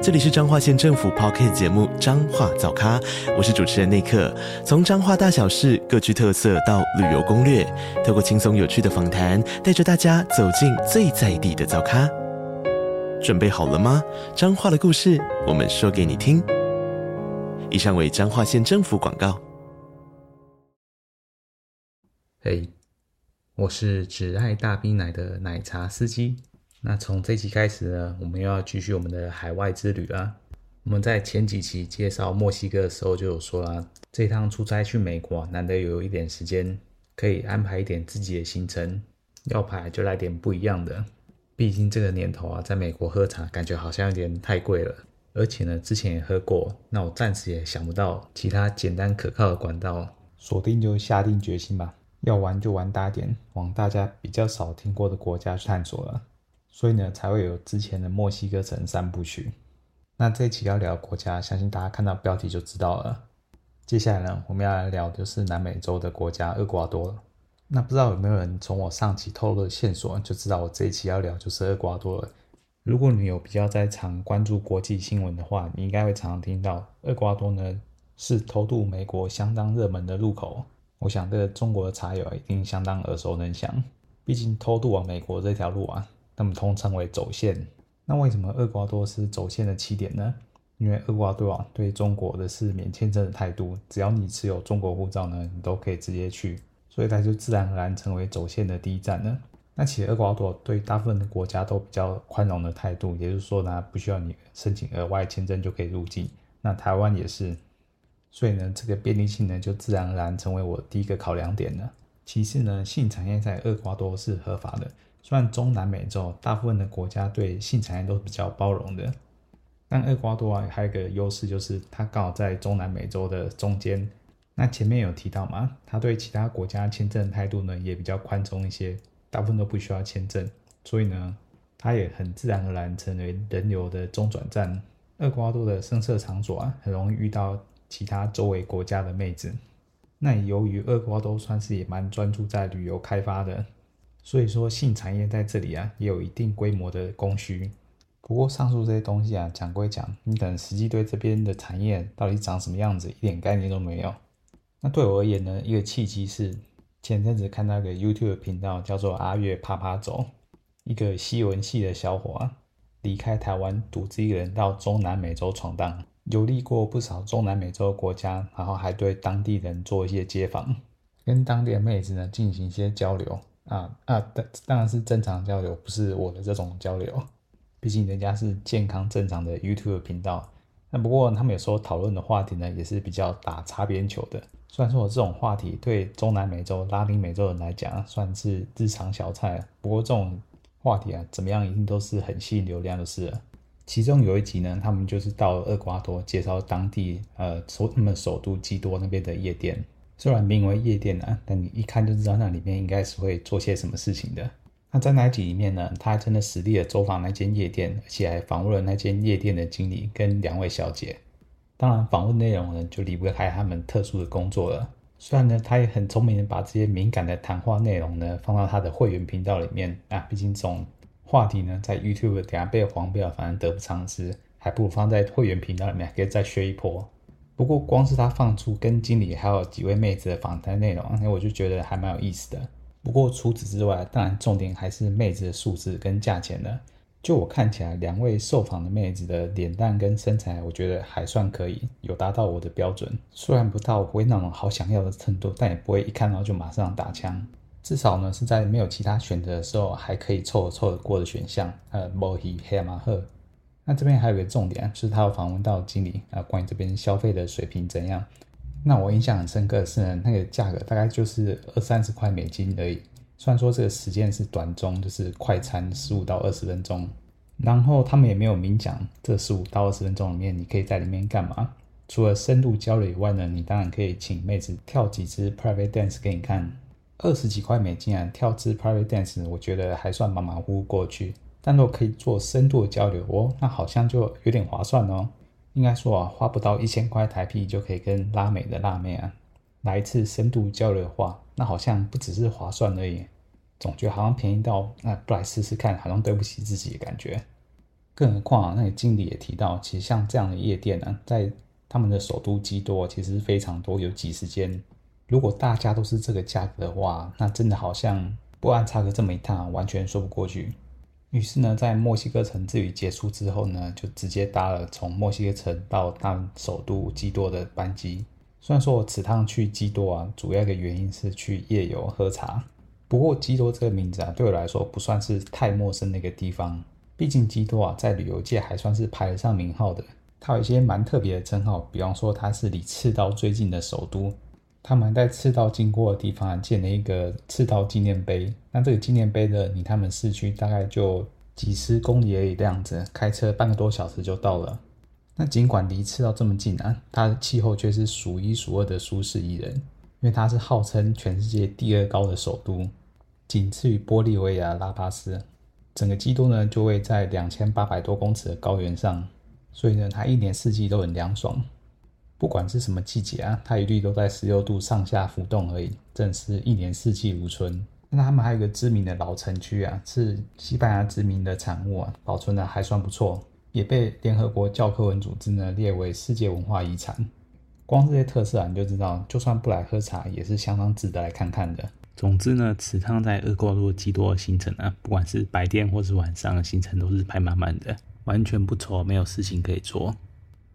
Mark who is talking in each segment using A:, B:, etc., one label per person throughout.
A: 这里是彰化县政府 Podcast 节目《彰化早咖》，我是主持人内克。从彰化大小事各具特色到旅游攻略，透过轻松有趣的访谈，带着大家走进最在地的早咖。准备好了吗？彰化的故事，我们说给你听。以上为彰化县政府广告。
B: 嘿我是只爱大冰奶的奶茶司机。那从这期开始呢，我们又要继续我们的海外之旅啦。我们在前几期介绍墨西哥的时候就有说啦，这趟出差去美国，难得有一点时间，可以安排一点自己的行程，要排就来点不一样的。毕竟这个年头啊，在美国喝茶感觉好像有点太贵了，而且呢，之前也喝过，那我暂时也想不到其他简单可靠的管道，锁定就下定决心吧，要玩就玩大点，往大家比较少听过的国家去探索了。所以呢，才会有之前的墨西哥城三部曲。那这一期要聊的国家，相信大家看到标题就知道了。接下来呢，我们要来聊的就是南美洲的国家厄瓜多了。那不知道有没有人从我上期透露的线索，就知道我这一期要聊就是厄瓜多了。如果你有比较在常关注国际新闻的话，你应该会常常听到厄瓜多呢是偷渡美国相当热门的入口。我想这个中国的茶友一定相当耳熟能详，毕竟偷渡往美国这条路啊。那么通称为走线。那为什么厄瓜多是走线的起点呢？因为厄瓜多啊对中国的是免签证的态度，只要你持有中国护照呢，你都可以直接去，所以它就自然而然成为走线的第一站呢。那其实厄瓜多对大部分的国家都比较宽容的态度，也就是说呢，不需要你申请额外签证就可以入境。那台湾也是，所以呢，这个便利性呢就自然而然成为我第一个考量点了。其次呢，性产业在厄瓜多是合法的。虽然中南美洲大部分的国家对性产业都是比较包容的，但厄瓜多啊还有一个优势就是它刚好在中南美洲的中间。那前面有提到嘛，它对其他国家签证态度呢也比较宽松一些，大部分都不需要签证，所以呢，它也很自然而然成为人流的中转站。厄瓜多的声色场所啊，很容易遇到其他周围国家的妹子。那由于厄瓜多算是也蛮专注在旅游开发的。所以说，性产业在这里啊，也有一定规模的供需。不过，上述这些东西啊，讲归讲，你可能实际对这边的产业到底长什么样子，一点概念都没有。那对我而言呢，一个契机是前阵子看到一个 YouTube 频道，叫做阿月趴趴走，一个西文系的小伙啊，离开台湾，独自一人到中南美洲闯荡，游历过不少中南美洲国家，然后还对当地人做一些街访，跟当地的妹子呢进行一些交流。啊啊，当当然是正常交流，不是我的这种交流。毕竟人家是健康正常的 YouTube 频道。那不过他们有时候讨论的话题呢，也是比较打擦边球的。虽然说我这种话题对中南美洲、拉丁美洲人来讲算是日常小菜，不过这种话题啊，怎么样一定都是很吸引流量的事了。其中有一集呢，他们就是到厄瓜多，介绍当地呃首他们首都基多那边的夜店。虽然名为夜店啊，但你一看就知道那里面应该是会做些什么事情的。那在那集里面呢，他还真的实地的走访那间夜店，而且还访问了那间夜店的经理跟两位小姐。当然，访问内容呢就离不开他们特殊的工作了。虽然呢，他也很聪明的把这些敏感的谈话内容呢放到他的会员频道里面啊，毕竟这种话题呢在 YouTube 等下被黄标，反正得不偿失，还不如放在会员频道里面可以再削一波。不过，光是他放出跟经理还有几位妹子的访谈内容，那我就觉得还蛮有意思的。不过除此之外，当然重点还是妹子的素质跟价钱了。就我看起来，两位受访的妹子的脸蛋跟身材，我觉得还算可以，有达到我的标准。虽然不到我会那种好想要的程度，但也不会一看到就马上打枪。至少呢，是在没有其他选择的时候，还可以凑合凑合过的选项。呃，摩希黑马赫。那这边还有一个重点，就是他有访问到经理啊，关于这边消费的水平怎样？那我印象很深刻的是，那个价格大概就是二三十块美金而已。虽然说这个时间是短中，就是快餐十五到二十分钟，然后他们也没有明讲这十五到二十分钟里面你可以在里面干嘛。除了深度交流以外呢，你当然可以请妹子跳几支 private dance 给你看。二十几块美金啊，跳支 private dance，我觉得还算马马虎虎过去。但若可以做深度的交流哦，那好像就有点划算哦。应该说啊，花不到一千块台币就可以跟拉美的辣妹啊来一次深度交流的话，那好像不只是划算而已，总觉得好像便宜到那不来试试看，好像对不起自己的感觉。更何况啊，那个经理也提到，其实像这样的夜店呢、啊，在他们的首都基多其实非常多，有几十间。如果大家都是这个价格的话，那真的好像不安插个这么一趟，完全说不过去。于是呢，在墨西哥城之旅结束之后呢，就直接搭了从墨西哥城到大首都基多的班机。虽然说我此趟去基多啊，主要一个原因是去夜游喝茶。不过基多这个名字啊，对我来说不算是太陌生的一个地方。毕竟基多啊，在旅游界还算是排得上名号的。它有一些蛮特别的称号，比方说它是离赤道最近的首都。他们在赤道经过的地方建了一个赤道纪念碑。那这个纪念碑的离他们市区大概就几十公里而已，这样子开车半个多小时就到了。那尽管离赤道这么近啊，它的气候却是数一数二的舒适宜人，因为它是号称全世界第二高的首都，仅次于玻利维亚拉巴斯。整个基督呢就位在两千八百多公尺的高原上，所以呢它一年四季都很凉爽。不管是什么季节啊，它一律都在十六度上下浮动而已，真是一年四季如春。那他们还有一个知名的老城区啊，是西班牙殖民的产物啊，保存的还算不错，也被联合国教科文组织呢列为世界文化遗产。光这些特色啊，你就知道，就算不来喝茶，也是相当值得来看看的。总之呢，此趟在厄瓜多基多的行程啊，不管是白天或是晚上的行程，都是排满满的，完全不愁没有事情可以做。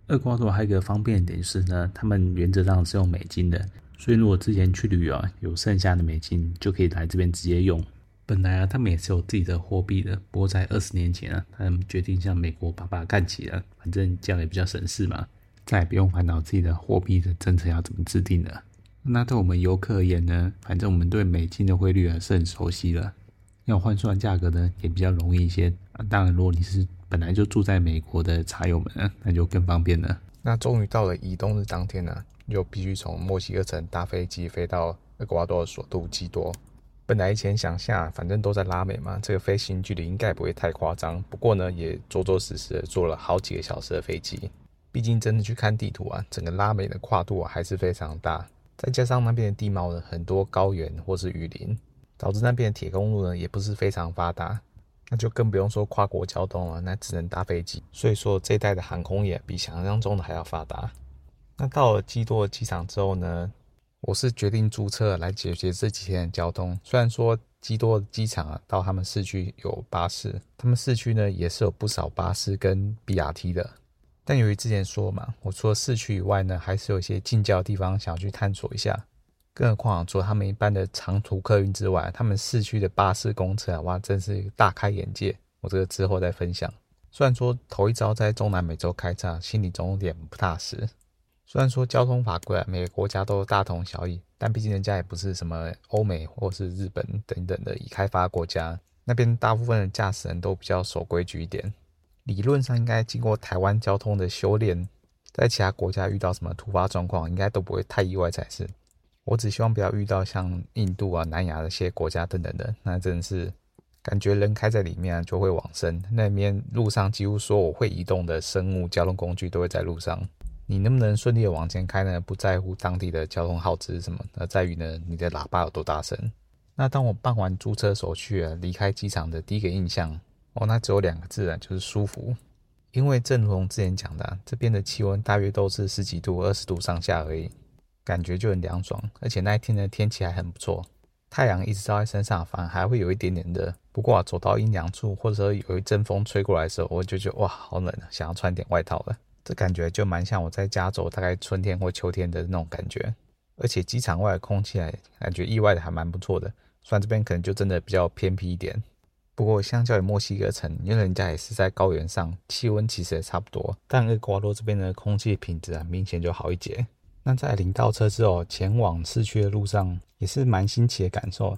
B: 厄瓜多还有一个方便点就是呢，他们原则上是用美金的，所以如果之前去旅游，有剩下的美金就可以来这边直接用。本来啊，他们也是有自己的货币的，不过在二十年前啊，他们决定向美国爸爸干起了，反正这样也比较省事嘛，再也不用烦恼自己的货币的政策要怎么制定了。那对我们游客而言呢，反正我们对美金的汇率还是很熟悉了，要换算价格呢也比较容易一些。啊，当然，如果你是本来就住在美国的茶友们，那就更方便了。那终于到了移动日当天呢，又必须从墨西哥城搭飞机飞到厄瓜多尔首都基多。本来以前想下，反正都在拉美嘛，这个飞行距离应该不会太夸张。不过呢，也着着实实的坐了好几个小时的飞机。毕竟真的去看地图啊，整个拉美的跨度啊还是非常大。再加上那边的地貌呢，很多高原或是雨林，导致那边的铁公路呢也不是非常发达。那就更不用说跨国交通了，那只能搭飞机。所以说这一代的航空业比想象中的还要发达。那到了基多机场之后呢，我是决定租车来解决这几天的交通。虽然说基多机场啊，到他们市区有巴士，他们市区呢也是有不少巴士跟 BRT 的。但由于之前说嘛，我除了市区以外呢，还是有一些近郊地方想要去探索一下。更何况除了他们一般的长途客运之外，他们市区的巴士公车，哇，真是大开眼界。我这个之后再分享。虽然说头一遭在中南美洲开车，心里总有点不踏实。虽然说交通法规啊，每个国家都大同小异，但毕竟人家也不是什么欧美或是日本等等的已开发国家，那边大部分的驾驶人都比较守规矩一点。理论上应该经过台湾交通的修炼，在其他国家遇到什么突发状况，应该都不会太意外才是。我只希望不要遇到像印度啊、南亚的一些国家等等的，那真的是感觉人开在里面就会往生。那边路上几乎所有会移动的生物交通工具都会在路上，你能不能顺利的往前开呢？不在乎当地的交通耗资什么，而在于呢你的喇叭有多大声。那当我办完租车手续啊，离开机场的第一个印象，哦，那只有两个字啊，就是舒服。因为正如同之前讲的，这边的气温大约都是十几度、二十度上下而已。感觉就很凉爽，而且那一天的天气还很不错，太阳一直照在身上，反而还会有一点点热。不过啊，走到阴凉处，或者说有一阵风吹过来的时候，我就觉得哇，好冷啊，想要穿点外套了。这感觉就蛮像我在加州大概春天或秋天的那种感觉。而且机场外的空气还感觉意外的还蛮不错的，虽然这边可能就真的比较偏僻一点。不过相较于墨西哥城，因为人家也是在高原上，气温其实也差不多，但厄瓜多这边的空气品质啊，明显就好一截。那在领到车之后，前往市区的路上也是蛮新奇的感受，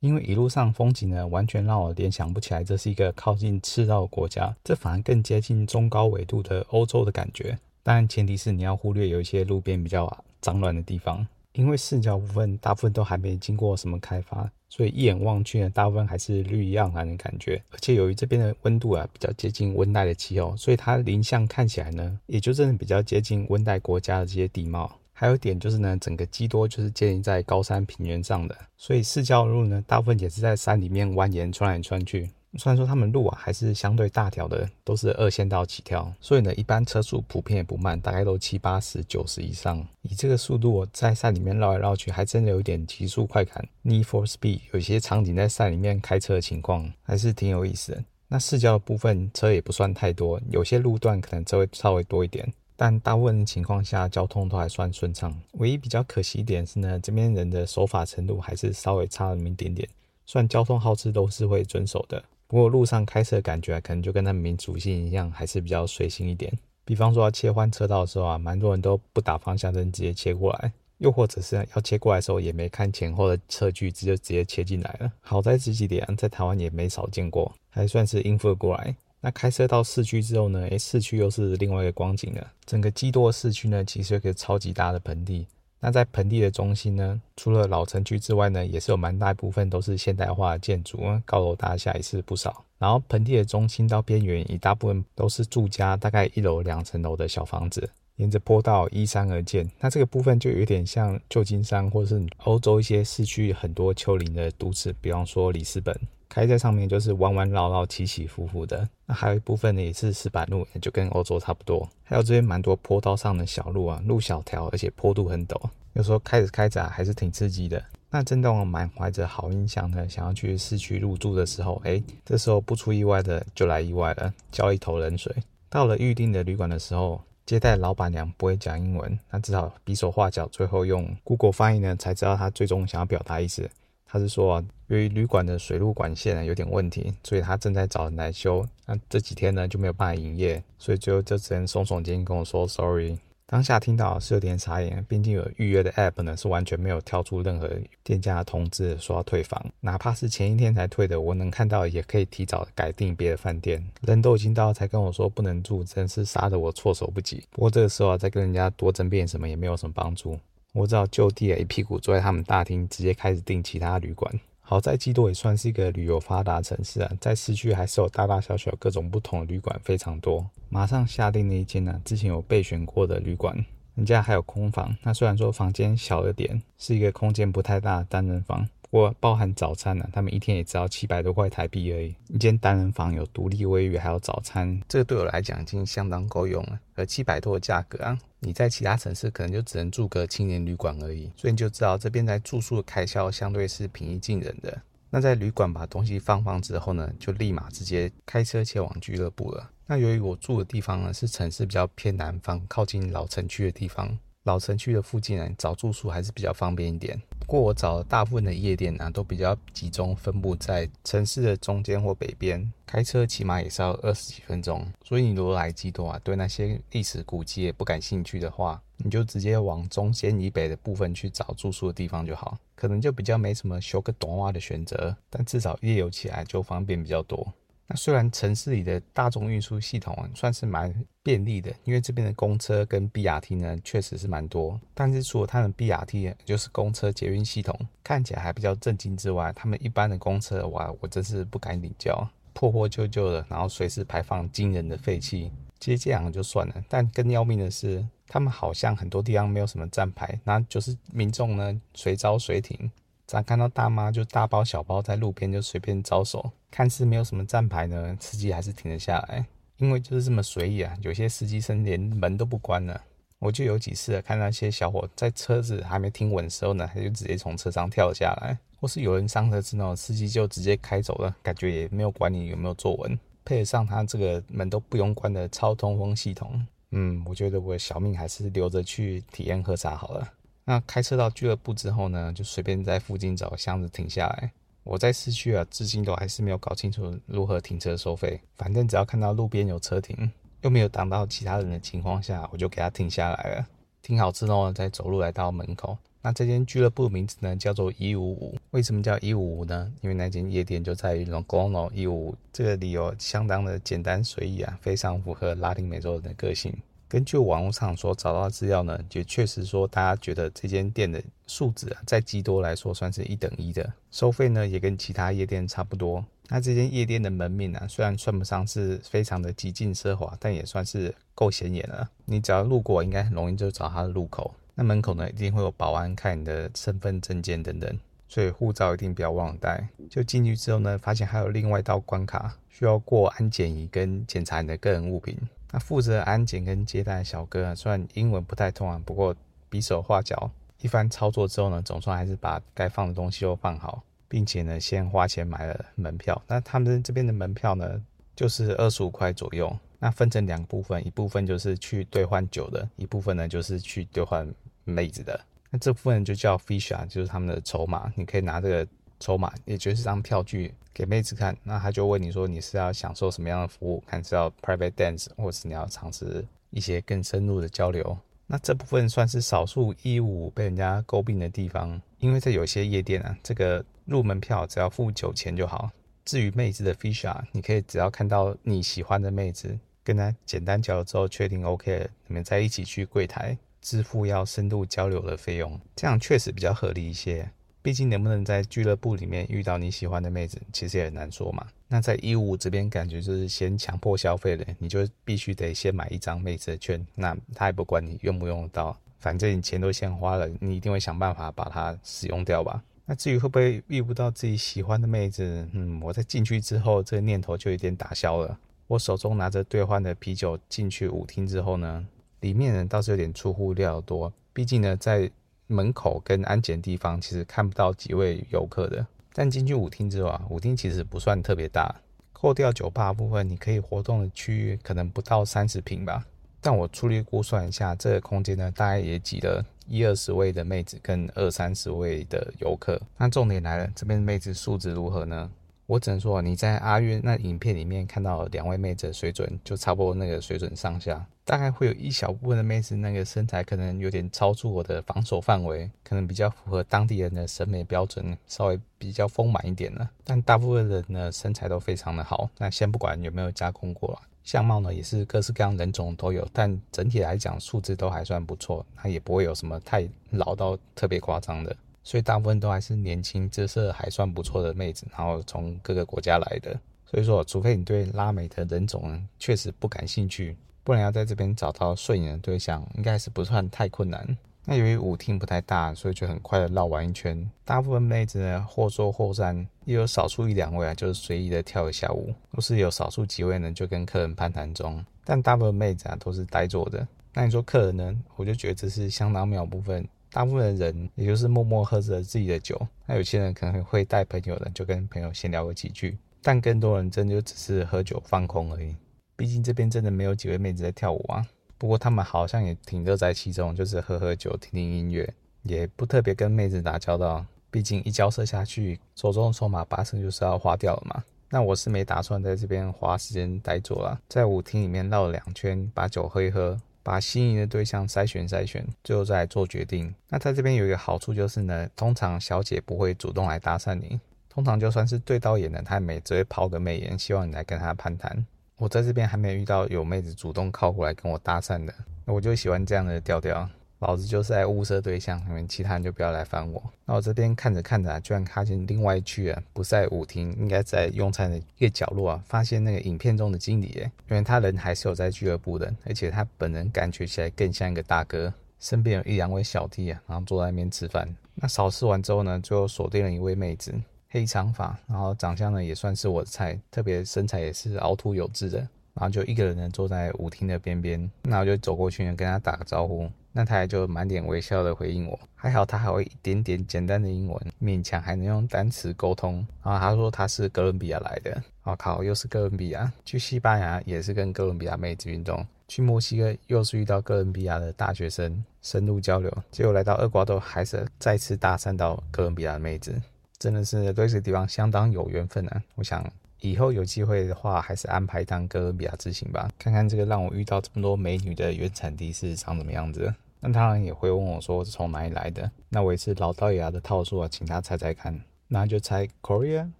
B: 因为一路上风景呢，完全让我联想不起来这是一个靠近赤道的国家，这反而更接近中高纬度的欧洲的感觉。当然，前提是你要忽略有一些路边比较脏乱的地方。因为视角部分大部分都还没经过什么开发，所以一眼望去呢，大部分还是绿意盎然的感觉。而且由于这边的温度啊比较接近温带的气候，所以它林相看起来呢，也就真的比较接近温带国家的这些地貌。还有一点就是呢，整个基多就是建立在高山平原上的，所以市郊路呢，大部分也是在山里面蜿蜒穿来穿去。虽然说他们路啊还是相对大条的，都是二线道起跳，所以呢，一般车速普遍也不慢，大概都七八十、九十以上。以这个速度，在山里面绕来绕去，还真的有点极速快感。Need for Speed 有些场景在山里面开车的情况，还是挺有意思的。那市郊的部分车也不算太多，有些路段可能车会稍微多一点，但大部分情况下交通都还算顺畅。唯一比较可惜一点是呢，这边人的守法程度还是稍微差那么一点点。虽然交通号志都是会遵守的。不过路上开车的感觉可能就跟他们民族性一样，还是比较随性一点。比方说要切换车道的时候啊，蛮多人都不打方向灯直接切过来，又或者是要切过来的时候也没看前后的车距，直接直接切进来了。好在这几点在台湾也没少见过，还算是应付过来。那开车到市区之后呢？诶，市区又是另外一个光景了。整个基多市区呢，其实有个超级大的盆地。那在盆地的中心呢，除了老城区之外呢，也是有蛮大一部分都是现代化建筑，高楼大厦也是不少。然后盆地的中心到边缘，一大部分都是住家，大概一楼两层楼的小房子，沿着坡道依山而建。那这个部分就有点像旧金山或是欧洲一些市区很多丘陵的都市，比方说里斯本。开在上面就是弯弯绕绕、起起伏伏的。那还有一部分呢，也是石板路，也就跟欧洲差不多。还有这边蛮多坡道上的小路啊，路小条，而且坡度很陡，有时候开着开着啊，还是挺刺激的。那正当我满怀着好印象的，想要去市区入住的时候，哎，这时候不出意外的就来意外了，浇一头冷水。到了预定的旅馆的时候，接待老板娘不会讲英文，那只好比手画脚，最后用 Google 翻译呢，才知道他最终想要表达意思。他是说啊，由于旅馆的水路管线有点问题，所以他正在找人来修。那这几天呢就没有办法营业，所以最后就只能耸耸肩跟我说 sorry。当下听到是有点傻眼，毕竟有预约的 app 呢是完全没有跳出任何店家的通知说要退房，哪怕是前一天才退的，我能看到也可以提早改订别的饭店。人都已经到才跟我说不能住，真是杀得我措手不及。不过这个时候啊，再跟人家多争辩什么也没有什么帮助。我只好就地一屁股坐在他们大厅，直接开始订其他旅馆。好在基多也算是一个旅游发达城市啊，在市区还是有大大小小各种不同的旅馆，非常多。马上下订那一间呢、啊，之前有备选过的旅馆，人家还有空房。那虽然说房间小了点，是一个空间不太大的单人房。不过包含早餐呢、啊，他们一天也只要七百多块台币而已。一间单人房有独立卫浴，还有早餐，这个对我来讲已经相当够用了。而七百多的价格啊，你在其他城市可能就只能住个青年旅馆而已。所以你就知道这边在住宿的开销相对是平易近人的。那在旅馆把东西放放之后呢，就立马直接开车前往俱乐部了。那由于我住的地方呢是城市比较偏南方，靠近老城区的地方。老城区的附近呢，找住宿还是比较方便一点。不过我找的大部分的夜店呢，都比较集中分布在城市的中间或北边，开车起码也是要二十几分钟。所以你如果来基多啊，对那些历史古迹也不感兴趣的话，你就直接往中间以北的部分去找住宿的地方就好，可能就比较没什么修个短袜的选择，但至少夜游起来就方便比较多。那虽然城市里的大众运输系统算是蛮便利的，因为这边的公车跟 BRT 呢确实是蛮多，但是除了他们 BRT 就是公车捷运系统看起来还比较正经之外，他们一般的公车哇，我真是不敢领教，破破旧旧的，然后随时排放惊人的废气。其实这样就算了，但更要命的是，他们好像很多地方没有什么站牌，那就是民众呢随招随停。咱看到大妈就大包小包在路边就随便招手，看似没有什么站牌呢，司机还是停了下来，因为就是这么随意啊。有些司机甚至连门都不关了。我就有几次看那些小伙在车子还没停稳的时候呢，他就直接从车上跳下来，或是有人上车之后，司机就直接开走了，感觉也没有管你有没有坐稳。配得上他这个门都不用关的超通风系统，嗯，我觉得我小命还是留着去体验喝茶好了。那开车到俱乐部之后呢，就随便在附近找个箱子停下来。我在市区啊，至今都还是没有搞清楚如何停车收费。反正只要看到路边有车停，又没有挡到其他人的情况下，我就给他停下来了。停好之后呢，再走路来到门口。那这间俱乐部名字呢，叫做一五五。为什么叫一五五呢？因为那间夜店就在于 Longono 一五五。这个理由相当的简单随意啊，非常符合拉丁美洲人的个性。根据网络上所找到的资料呢，也确实说大家觉得这间店的素质啊，在基多来说算是一等一的，收费呢也跟其他夜店差不多。那这间夜店的门面啊，虽然算不上是非常的极尽奢华，但也算是够显眼了。你只要路过，应该很容易就找它的入口。那门口呢，一定会有保安看你的身份证件等等，所以护照一定不要忘了带。就进去之后呢，发现还有另外一道关卡，需要过安检仪跟检查你的个人物品。那负责安检跟接待的小哥啊，虽然英文不太通啊，不过比手画脚，一番操作之后呢，总算还是把该放的东西都放好，并且呢，先花钱买了门票。那他们这边的门票呢，就是二十五块左右。那分成两部分，一部分就是去兑换酒的，一部分呢就是去兑换妹子的。那这部分就叫 Fish 啊就是他们的筹码，你可以拿这个筹码，也就是张票据。给妹子看，那他就问你说你是要享受什么样的服务？看是要 private dance，或是你要尝试一些更深入的交流。那这部分算是少数一五被人家诟病的地方，因为在有些夜店啊，这个入门票只要付酒钱就好。至于妹子的 ficha，你可以只要看到你喜欢的妹子，跟她简单交流之后确定 OK，你们再一起去柜台支付要深度交流的费用，这样确实比较合理一些。毕竟能不能在俱乐部里面遇到你喜欢的妹子，其实也很难说嘛。那在一五这边感觉就是先强迫消费的，你就必须得先买一张妹子的券，那他也不管你用不用得到，反正你钱都先花了，你一定会想办法把它使用掉吧。那至于会不会遇不到自己喜欢的妹子，嗯，我在进去之后这个念头就有点打消了。我手中拿着兑换的啤酒进去舞厅之后呢，里面人倒是有点出乎料多，毕竟呢在。门口跟安检地方其实看不到几位游客的，但进去舞厅之后啊，舞厅其实不算特别大，扣掉酒吧部分，你可以活动的区域可能不到三十平吧。但我粗略估算一下，这个空间呢，大概也挤了一二十位的妹子跟二三十位的游客。那重点来了，这边妹子素质如何呢？我只能说，你在阿月那影片里面看到两位妹子的水准，就差不多那个水准上下。大概会有一小部分的妹子，那个身材可能有点超出我的防守范围，可能比较符合当地人的审美标准，稍微比较丰满一点了。但大部分人呢，身材都非常的好。那先不管有没有加工过了，相貌呢也是各式各样人种都有，但整体来讲素质都还算不错。那也不会有什么太老到特别夸张的。所以大部分都还是年轻、姿色还算不错的妹子，然后从各个国家来的。所以说，除非你对拉美的人种确实不感兴趣，不然要在这边找到顺眼的对象，应该是不算太困难。那由于舞厅不太大，所以就很快的绕完一圈。大部分妹子呢，或坐或站，也有少数一两位啊，就是随意的跳一下舞，或是有少数几位呢，就跟客人攀谈中。但大部分妹子啊，都是呆坐的。那你说客人呢？我就觉得这是相当妙部分。大部分的人也就是默默喝着自己的酒，那有些人可能会带朋友的，就跟朋友闲聊个几句。但更多人真就只是喝酒放空而已。毕竟这边真的没有几位妹子在跳舞啊。不过他们好像也挺乐在其中，就是喝喝酒、听听音乐，也不特别跟妹子打交道。毕竟一交涉下去，手中的筹码八成就是要花掉了嘛。那我是没打算在这边花时间待坐了，在舞厅里面绕了两圈，把酒喝一喝。把心仪的对象筛选筛选，最后再做决定。那在这边有一个好处就是呢，通常小姐不会主动来搭讪你，通常就算是对到眼的，她也只会抛个媚眼，希望你来跟她攀谈。我在这边还没遇到有妹子主动靠过来跟我搭讪的，那我就喜欢这样的调调。老子就是在物色对象，你们其他人就不要来烦我。那我这边看着看着啊，居然看见另外一区啊，不在舞厅，应该在用餐的一个角落啊，发现那个影片中的经理耶，因为他人还是有在俱乐部的，而且他本人感觉起来更像一个大哥，身边有一两位小弟啊，然后坐在那边吃饭。那扫视完之后呢，最后锁定了一位妹子，黑长发，然后长相呢也算是我的菜，特别身材也是凹凸有致的，然后就一个人坐在舞厅的边边，那我就走过去跟他打个招呼。那他也就满脸微笑的回应我，还好他还会一点点简单的英文，勉强还能用单词沟通。然后他说他是哥伦比亚来的，我靠，又是哥伦比亚。去西班牙也是跟哥伦比亚妹子运动，去墨西哥又是遇到哥伦比亚的大学生深入交流，结果来到厄瓜多还是再次搭讪到哥伦比亚的妹子，真的是对这个地方相当有缘分啊！我想。以后有机会的话，还是安排一趟哥伦比亚之行吧，看看这个让我遇到这么多美女的原产地是长什么样子。那当然也会问我说是从哪里来的。那我也是老掉牙的套数啊，请他猜猜看。那就猜 Korea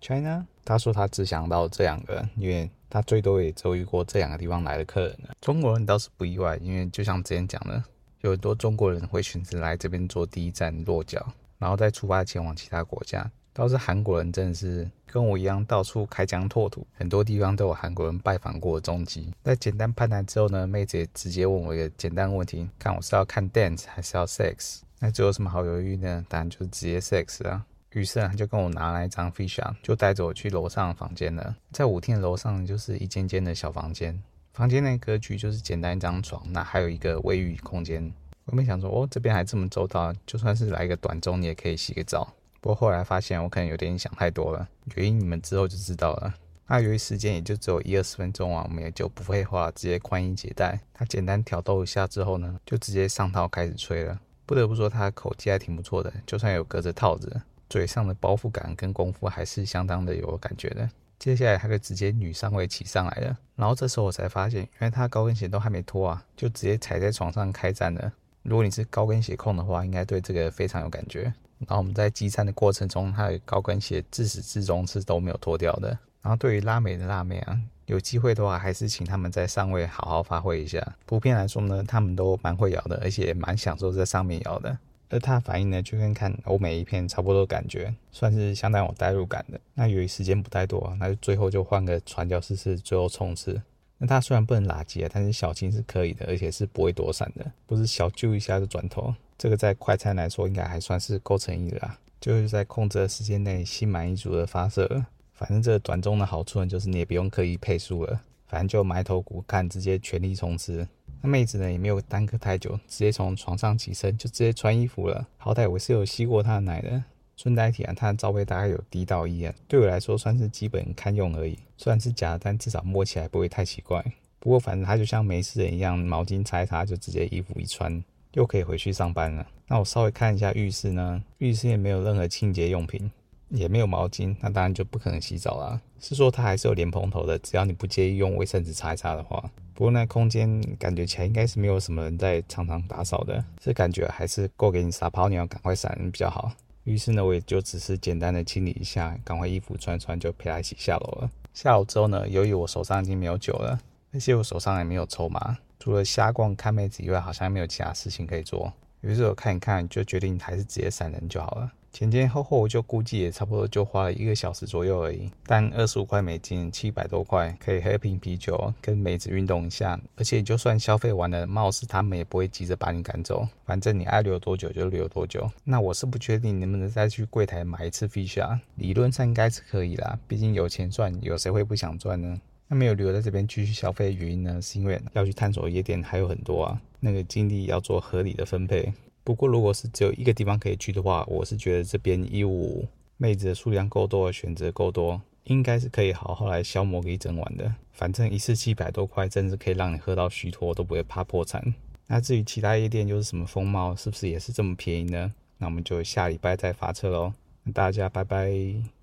B: China。他说他只想到这两个，因为他最多也只有遇过这两个地方来的客人。中国人倒是不意外，因为就像之前讲的，有很多中国人会选择来这边做第一站落脚，然后再出发前往其他国家。倒是韩国人真的是跟我一样到处开疆拓土，很多地方都有韩国人拜访过的踪迹。在简单攀谈之后呢，妹子也直接问我一个简单问题：看我是要看 dance 还是要 sex？那这有什么好犹豫呢？当然就是直接 sex 啊。于是他就跟我拿了一张 visa，就带着我去楼上的房间了。在舞厅楼上就是一间间的小房间，房间内格局就是简单一张床，那还有一个卫浴空间。我没想说哦，这边还这么周到，就算是来一个短钟，你也可以洗个澡。不过后来发现我可能有点想太多了，原因你们之后就知道了。那由于时间也就只有一二十分钟啊，我们也就不废话，直接宽衣解带。他简单挑逗一下之后呢，就直接上套开始吹了。不得不说他的口技还挺不错的，就算有隔着套子，嘴上的包覆感跟功夫还是相当的有感觉的。接下来他就直接女上位骑上来了，然后这时候我才发现，原来他高跟鞋都还没脱啊，就直接踩在床上开战了。如果你是高跟鞋控的话，应该对这个非常有感觉。然后我们在激战的过程中，他的高跟鞋自始至终是都没有脱掉的。然后对于拉美的辣妹啊，有机会的话，还是请他们在上位好好发挥一下。普遍来说呢，他们都蛮会摇的，而且蛮享受在上面摇的。而他的反应呢，就跟看欧美一片差不多感觉，算是相当有代入感的。那由于时间不太多，那就最后就换个传教士式最后冲刺。那他虽然不能拉机啊，但是小青是可以的，而且是不会躲闪的，不是小揪一下就转头。这个在快餐来说，应该还算是够诚意的啦。就是在控制的时间内，心满意足的发射。反正这短钟的好处呢，就是你也不用刻意配速了，反正就埋头苦干，直接全力冲刺。那妹子呢，也没有耽搁太久，直接从床上起身，就直接穿衣服了。好歹我是有吸过她的奶的。顺带提啊，她的罩杯大概有 D 到 E 啊，对我来说算是基本堪用而已。虽然是假的，但至少摸起来不会太奇怪。不过反正她就像没事人一样，毛巾擦一擦，就直接衣服一穿。又可以回去上班了。那我稍微看一下浴室呢，浴室也没有任何清洁用品，也没有毛巾，那当然就不可能洗澡啦。是说它还是有莲蓬头的，只要你不介意用卫生纸擦一擦的话。不过那空间感觉起来应该是没有什么人在常常打扫的，这感觉还是够给你撒泡尿赶快闪人比较好。于是呢，我也就只是简单的清理一下，赶快衣服穿穿就陪他一起下楼了。下楼之后呢，由于我手上已经没有酒了，而且我手上也没有筹码。除了瞎逛看妹子以外，好像没有其他事情可以做。于是我看一看，就决定还是直接闪人就好了。前前后后就估计也差不多就花了一个小时左右而已。但二十五块美金，七百多块，可以喝一瓶啤酒，跟妹子运动一下。而且就算消费完了，貌似他们也不会急着把你赶走，反正你爱留多久就留多久。那我是不确定能不能再去柜台买一次 Visa，理论上应该是可以啦，毕竟有钱赚，有谁会不想赚呢？那没有留在这边继续消费的原因呢？是因为要去探索夜店还有很多啊，那个精力要做合理的分配。不过如果是只有一个地方可以去的话，我是觉得这边一五妹子的数量够多，选择够多，应该是可以好好来消磨个一整晚的。反正一次七百多块，真是可以让你喝到虚脱都不会怕破产。那至于其他夜店又是什么风貌，是不是也是这么便宜呢？那我们就下礼拜再发车喽。大家拜拜。